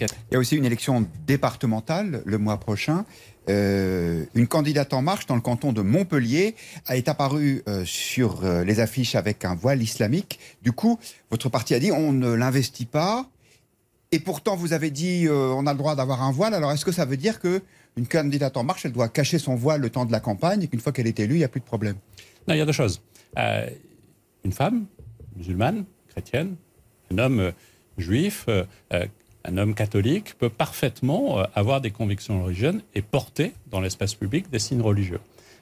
Il y a aussi une élection départementale le mois prochain. Euh, une candidate en marche dans le canton de Montpellier a été apparue euh, sur euh, les affiches avec un voile islamique. Du coup, votre parti a dit on ne l'investit pas. Et pourtant, vous avez dit on a le droit d'avoir un voile. Alors, est-ce que ça veut dire que une candidate en marche, elle doit cacher son voile le temps de la campagne et qu'une fois qu'elle est élue, il n'y a plus de problème? Non, il y a deux choses. une femme musulmane, chrétienne, un homme juif, un homme catholique peut parfaitement euh, avoir des convictions religieuses et porter dans l'espace public des signes religieux.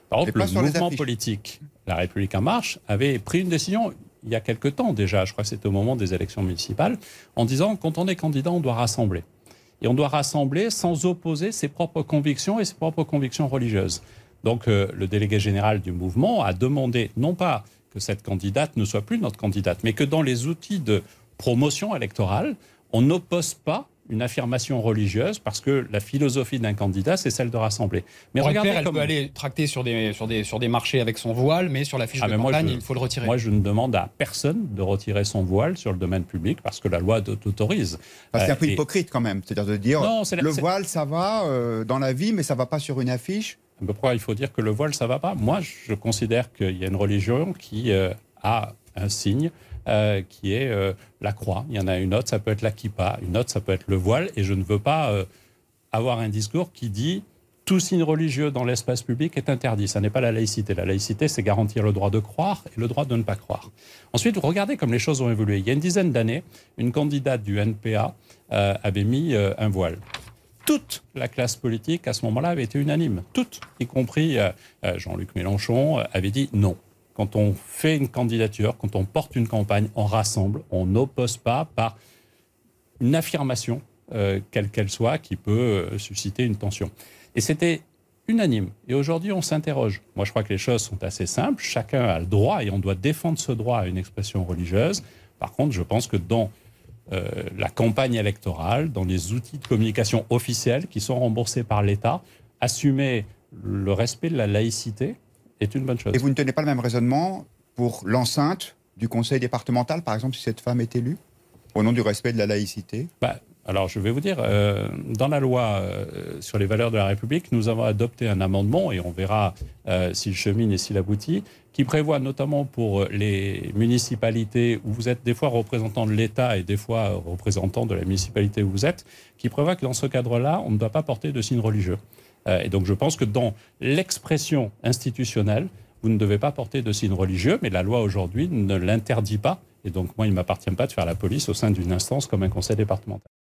Par exemple, le mouvement politique La République en marche avait pris une décision il y a quelque temps déjà, je crois que c'était au moment des élections municipales, en disant quand on est candidat, on doit rassembler. Et on doit rassembler sans opposer ses propres convictions et ses propres convictions religieuses. Donc euh, le délégué général du mouvement a demandé non pas que cette candidate ne soit plus notre candidate, mais que dans les outils de promotion électorale, on n'oppose pas une affirmation religieuse parce que la philosophie d'un candidat, c'est celle de rassembler. Mais regardez elle peut aller tracter sur des, sur, des, sur des marchés avec son voile, mais sur la fiche ah, de campagne, il faut le retirer. Moi, je ne demande à personne de retirer son voile sur le domaine public parce que la loi t'autorise. C'est un peu euh, hypocrite quand même, c'est-à-dire de dire le voile, ça va euh, dans la vie, mais ça va pas sur une affiche. Pourquoi il faut dire que le voile, ça va pas Moi, je considère qu'il y a une religion qui euh, a un signe, euh, qui est euh, la croix. Il y en a une autre, ça peut être la kippa, une autre, ça peut être le voile. Et je ne veux pas euh, avoir un discours qui dit tout signe religieux dans l'espace public est interdit. Ça n'est pas la laïcité. La laïcité, c'est garantir le droit de croire et le droit de ne pas croire. Ensuite, regardez comme les choses ont évolué. Il y a une dizaine d'années, une candidate du NPA avait mis un voile toute la classe politique à ce moment-là avait été unanime. Toute, y compris Jean-Luc Mélenchon, avait dit non quand on fait une candidature, quand on porte une campagne, on rassemble, on n'oppose pas par une affirmation, euh, quelle qu'elle soit, qui peut euh, susciter une tension. Et c'était unanime. Et aujourd'hui, on s'interroge. Moi, je crois que les choses sont assez simples. Chacun a le droit, et on doit défendre ce droit à une expression religieuse. Par contre, je pense que dans euh, la campagne électorale, dans les outils de communication officiels qui sont remboursés par l'État, assumer le respect de la laïcité, est une bonne chose. Et vous ne tenez pas le même raisonnement pour l'enceinte du conseil départemental, par exemple, si cette femme est élue, au nom du respect de la laïcité? Bah, alors, je vais vous dire, euh, dans la loi euh, sur les valeurs de la République, nous avons adopté un amendement, et on verra euh, s'il chemine et s'il aboutit, qui prévoit notamment pour les municipalités où vous êtes des fois représentant de l'État et des fois représentant de la municipalité où vous êtes, qui prévoit que dans ce cadre-là, on ne doit pas porter de signes religieux. Euh, et donc je pense que dans l'expression institutionnelle, vous ne devez pas porter de signes religieux, mais la loi aujourd'hui ne l'interdit pas. Et donc moi, il ne m'appartient pas de faire la police au sein d'une instance comme un conseil départemental.